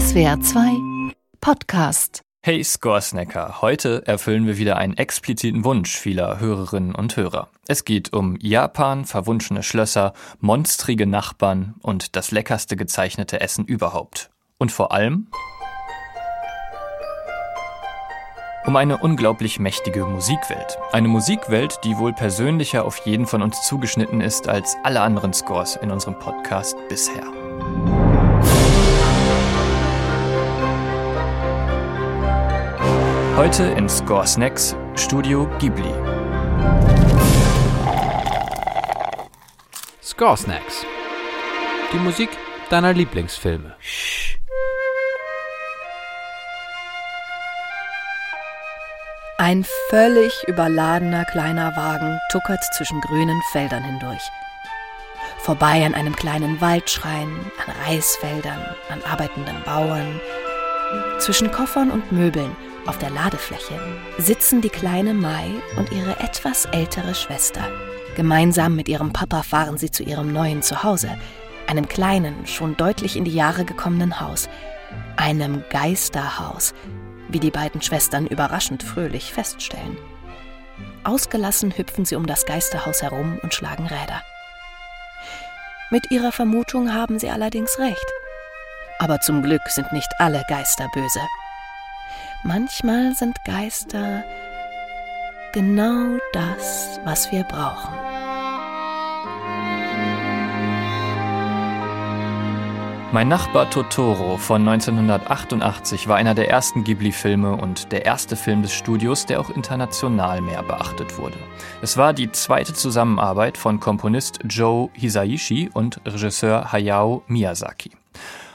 SWR 2 Podcast. Hey Scoresnacker, heute erfüllen wir wieder einen expliziten Wunsch vieler Hörerinnen und Hörer. Es geht um Japan, verwunschene Schlösser, monstrige Nachbarn und das leckerste gezeichnete Essen überhaupt. Und vor allem um eine unglaublich mächtige Musikwelt. Eine Musikwelt, die wohl persönlicher auf jeden von uns zugeschnitten ist als alle anderen Scores in unserem Podcast bisher. Heute in Score Snacks Studio Ghibli. Score Snacks. Die Musik deiner Lieblingsfilme. Ein völlig überladener kleiner Wagen tuckert zwischen grünen Feldern hindurch. Vorbei an einem kleinen Waldschrein, an Reisfeldern, an arbeitenden Bauern. Zwischen Koffern und Möbeln auf der Ladefläche sitzen die kleine Mai und ihre etwas ältere Schwester. Gemeinsam mit ihrem Papa fahren sie zu ihrem neuen Zuhause, einem kleinen, schon deutlich in die Jahre gekommenen Haus, einem Geisterhaus, wie die beiden Schwestern überraschend fröhlich feststellen. Ausgelassen hüpfen sie um das Geisterhaus herum und schlagen Räder. Mit ihrer Vermutung haben sie allerdings recht. Aber zum Glück sind nicht alle Geister böse. Manchmal sind Geister genau das, was wir brauchen. Mein Nachbar Totoro von 1988 war einer der ersten Ghibli-Filme und der erste Film des Studios, der auch international mehr beachtet wurde. Es war die zweite Zusammenarbeit von Komponist Joe Hisaishi und Regisseur Hayao Miyazaki.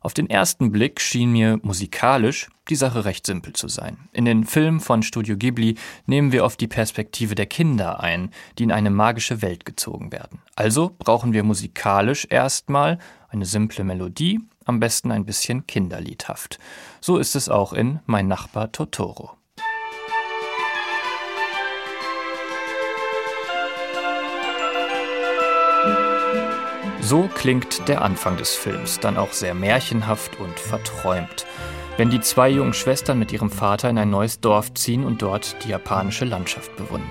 Auf den ersten Blick schien mir musikalisch die Sache recht simpel zu sein. In den Filmen von Studio Ghibli nehmen wir oft die Perspektive der Kinder ein, die in eine magische Welt gezogen werden. Also brauchen wir musikalisch erstmal eine simple Melodie, am besten ein bisschen kinderliedhaft. So ist es auch in Mein Nachbar Totoro. So klingt der Anfang des Films, dann auch sehr märchenhaft und verträumt, wenn die zwei jungen Schwestern mit ihrem Vater in ein neues Dorf ziehen und dort die japanische Landschaft bewundern.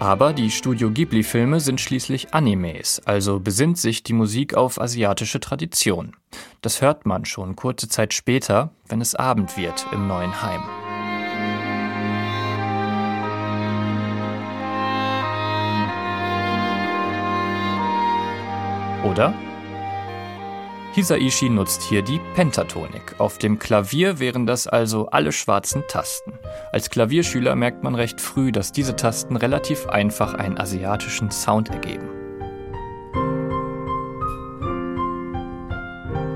Aber die Studio Ghibli-Filme sind schließlich Animes, also besinnt sich die Musik auf asiatische Tradition. Das hört man schon kurze Zeit später, wenn es Abend wird im neuen Heim. Oder? Hisaishi nutzt hier die Pentatonik. Auf dem Klavier wären das also alle schwarzen Tasten. Als Klavierschüler merkt man recht früh, dass diese Tasten relativ einfach einen asiatischen Sound ergeben.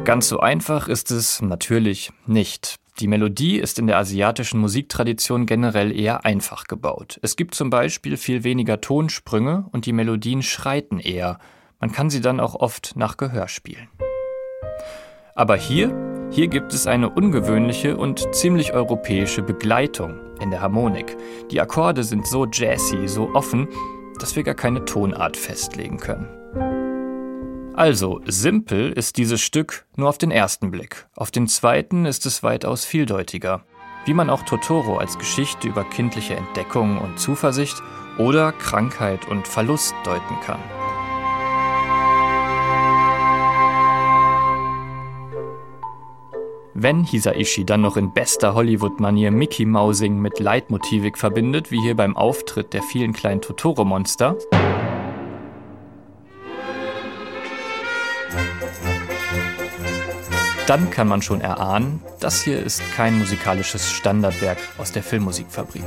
Ganz so einfach ist es natürlich nicht. Die Melodie ist in der asiatischen Musiktradition generell eher einfach gebaut. Es gibt zum Beispiel viel weniger Tonsprünge und die Melodien schreiten eher. Man kann sie dann auch oft nach Gehör spielen. Aber hier, hier gibt es eine ungewöhnliche und ziemlich europäische Begleitung in der Harmonik. Die Akkorde sind so jazzy, so offen, dass wir gar keine Tonart festlegen können. Also, simpel ist dieses Stück nur auf den ersten Blick. Auf den zweiten ist es weitaus vieldeutiger. Wie man auch Totoro als Geschichte über kindliche Entdeckung und Zuversicht oder Krankheit und Verlust deuten kann. Wenn Hisaishi dann noch in bester Hollywood-Manier Mickey Mousing mit Leitmotivik verbindet, wie hier beim Auftritt der vielen kleinen Totoro-Monster, dann kann man schon erahnen, das hier ist kein musikalisches Standardwerk aus der Filmmusikfabrik.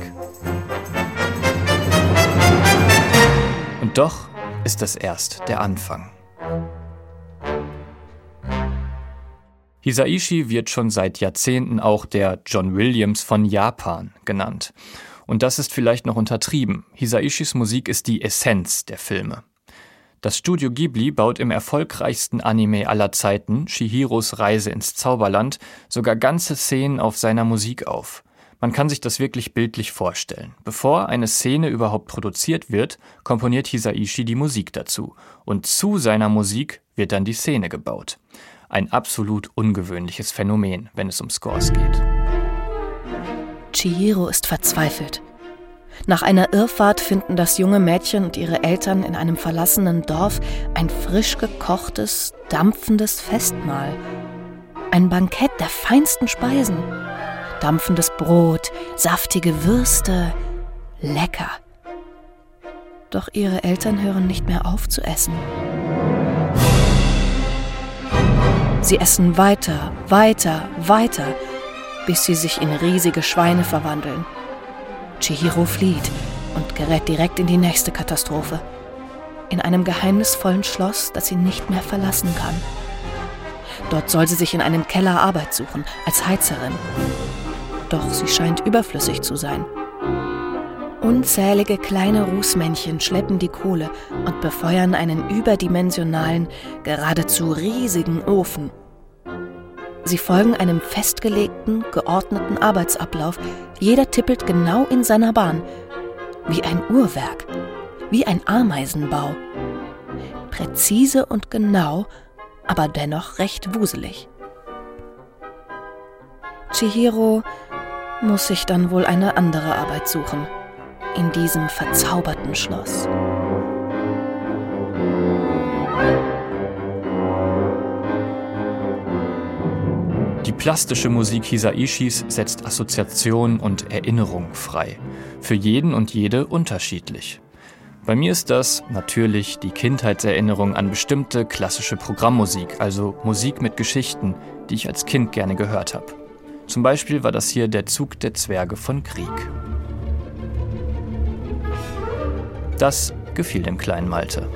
Und doch ist das erst der Anfang. Hisaishi wird schon seit Jahrzehnten auch der John Williams von Japan genannt. Und das ist vielleicht noch untertrieben. Hisaishis Musik ist die Essenz der Filme. Das Studio Ghibli baut im erfolgreichsten Anime aller Zeiten, Shihiros Reise ins Zauberland, sogar ganze Szenen auf seiner Musik auf. Man kann sich das wirklich bildlich vorstellen. Bevor eine Szene überhaupt produziert wird, komponiert Hisaishi die Musik dazu. Und zu seiner Musik wird dann die Szene gebaut. Ein absolut ungewöhnliches Phänomen, wenn es um Scores geht. Chihiro ist verzweifelt. Nach einer Irrfahrt finden das junge Mädchen und ihre Eltern in einem verlassenen Dorf ein frisch gekochtes, dampfendes Festmahl. Ein Bankett der feinsten Speisen. Dampfendes Brot, saftige Würste. Lecker. Doch ihre Eltern hören nicht mehr auf zu essen. Sie essen weiter, weiter, weiter, bis sie sich in riesige Schweine verwandeln. Chihiro flieht und gerät direkt in die nächste Katastrophe. In einem geheimnisvollen Schloss, das sie nicht mehr verlassen kann. Dort soll sie sich in einem Keller Arbeit suchen, als Heizerin. Doch sie scheint überflüssig zu sein. Unzählige kleine Rußmännchen schleppen die Kohle und befeuern einen überdimensionalen, geradezu riesigen Ofen. Sie folgen einem festgelegten, geordneten Arbeitsablauf. Jeder tippelt genau in seiner Bahn. Wie ein Uhrwerk, wie ein Ameisenbau. Präzise und genau, aber dennoch recht wuselig. Chihiro muss sich dann wohl eine andere Arbeit suchen in diesem verzauberten Schloss. Die plastische Musik Hisaishis setzt Assoziation und Erinnerung frei. Für jeden und jede unterschiedlich. Bei mir ist das natürlich die Kindheitserinnerung an bestimmte klassische Programmmusik, also Musik mit Geschichten, die ich als Kind gerne gehört habe. Zum Beispiel war das hier der Zug der Zwerge von Krieg. Das gefiel dem kleinen Malte.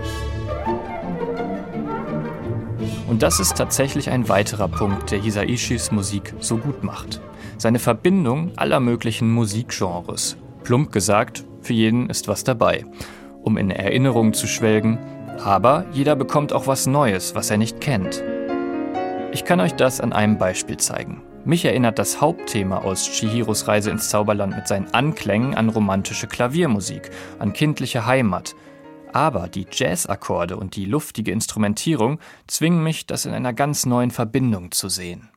Und das ist tatsächlich ein weiterer Punkt, der Hisaishis Musik so gut macht. Seine Verbindung aller möglichen Musikgenres. Plump gesagt, für jeden ist was dabei, um in Erinnerungen zu schwelgen, aber jeder bekommt auch was Neues, was er nicht kennt. Ich kann euch das an einem Beispiel zeigen. Mich erinnert das Hauptthema aus Chihiros Reise ins Zauberland mit seinen Anklängen an romantische Klaviermusik, an kindliche Heimat. Aber die Jazzakkorde und die luftige Instrumentierung zwingen mich, das in einer ganz neuen Verbindung zu sehen.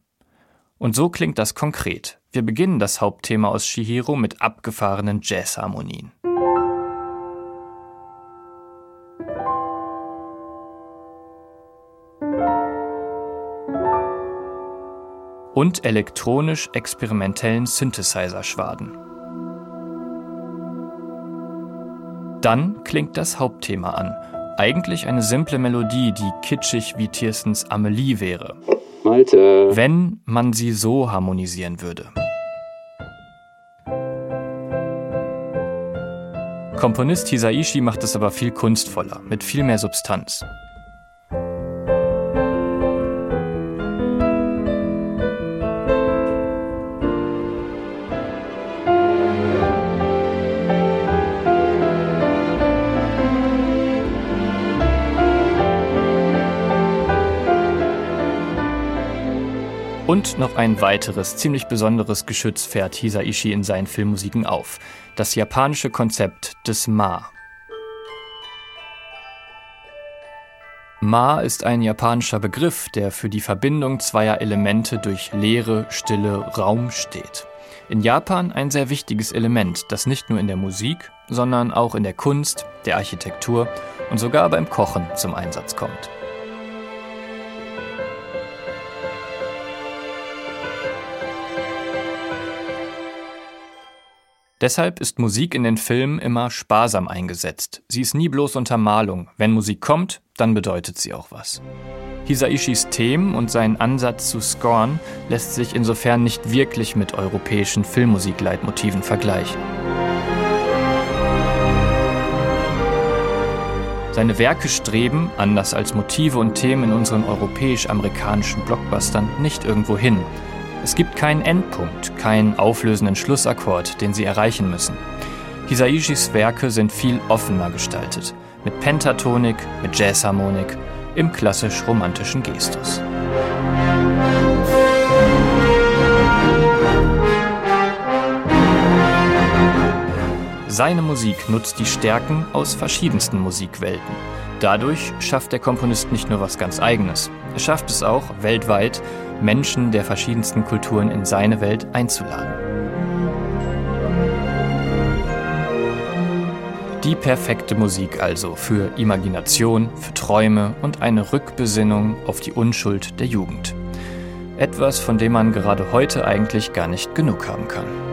Und so klingt das konkret. Wir beginnen das Hauptthema aus Chihiro mit abgefahrenen Jazzharmonien. Und elektronisch-experimentellen Synthesizer-Schwaden. Dann klingt das Hauptthema an. Eigentlich eine simple Melodie, die kitschig wie Tierstens Amelie wäre. Malte. Wenn man sie so harmonisieren würde. Komponist Hisaishi macht es aber viel kunstvoller, mit viel mehr Substanz. Und noch ein weiteres, ziemlich besonderes Geschütz fährt Hisaishi in seinen Filmmusiken auf. Das japanische Konzept des Ma. Ma ist ein japanischer Begriff, der für die Verbindung zweier Elemente durch Leere, Stille, Raum steht. In Japan ein sehr wichtiges Element, das nicht nur in der Musik, sondern auch in der Kunst, der Architektur und sogar beim Kochen zum Einsatz kommt. Deshalb ist Musik in den Filmen immer sparsam eingesetzt. Sie ist nie bloß Untermalung. Wenn Musik kommt, dann bedeutet sie auch was. Hisaishis Themen und seinen Ansatz zu scoren lässt sich insofern nicht wirklich mit europäischen Filmmusikleitmotiven vergleichen. Seine Werke streben, anders als Motive und Themen in unseren europäisch-amerikanischen Blockbustern, nicht irgendwo hin, es gibt keinen Endpunkt, keinen auflösenden Schlussakkord, den sie erreichen müssen. Hisaishis Werke sind viel offener gestaltet, mit Pentatonik, mit Jazzharmonik, im klassisch-romantischen Gestus. Seine Musik nutzt die Stärken aus verschiedensten Musikwelten. Dadurch schafft der Komponist nicht nur was ganz Eigenes, er schafft es auch, weltweit Menschen der verschiedensten Kulturen in seine Welt einzuladen. Die perfekte Musik also für Imagination, für Träume und eine Rückbesinnung auf die Unschuld der Jugend. Etwas, von dem man gerade heute eigentlich gar nicht genug haben kann.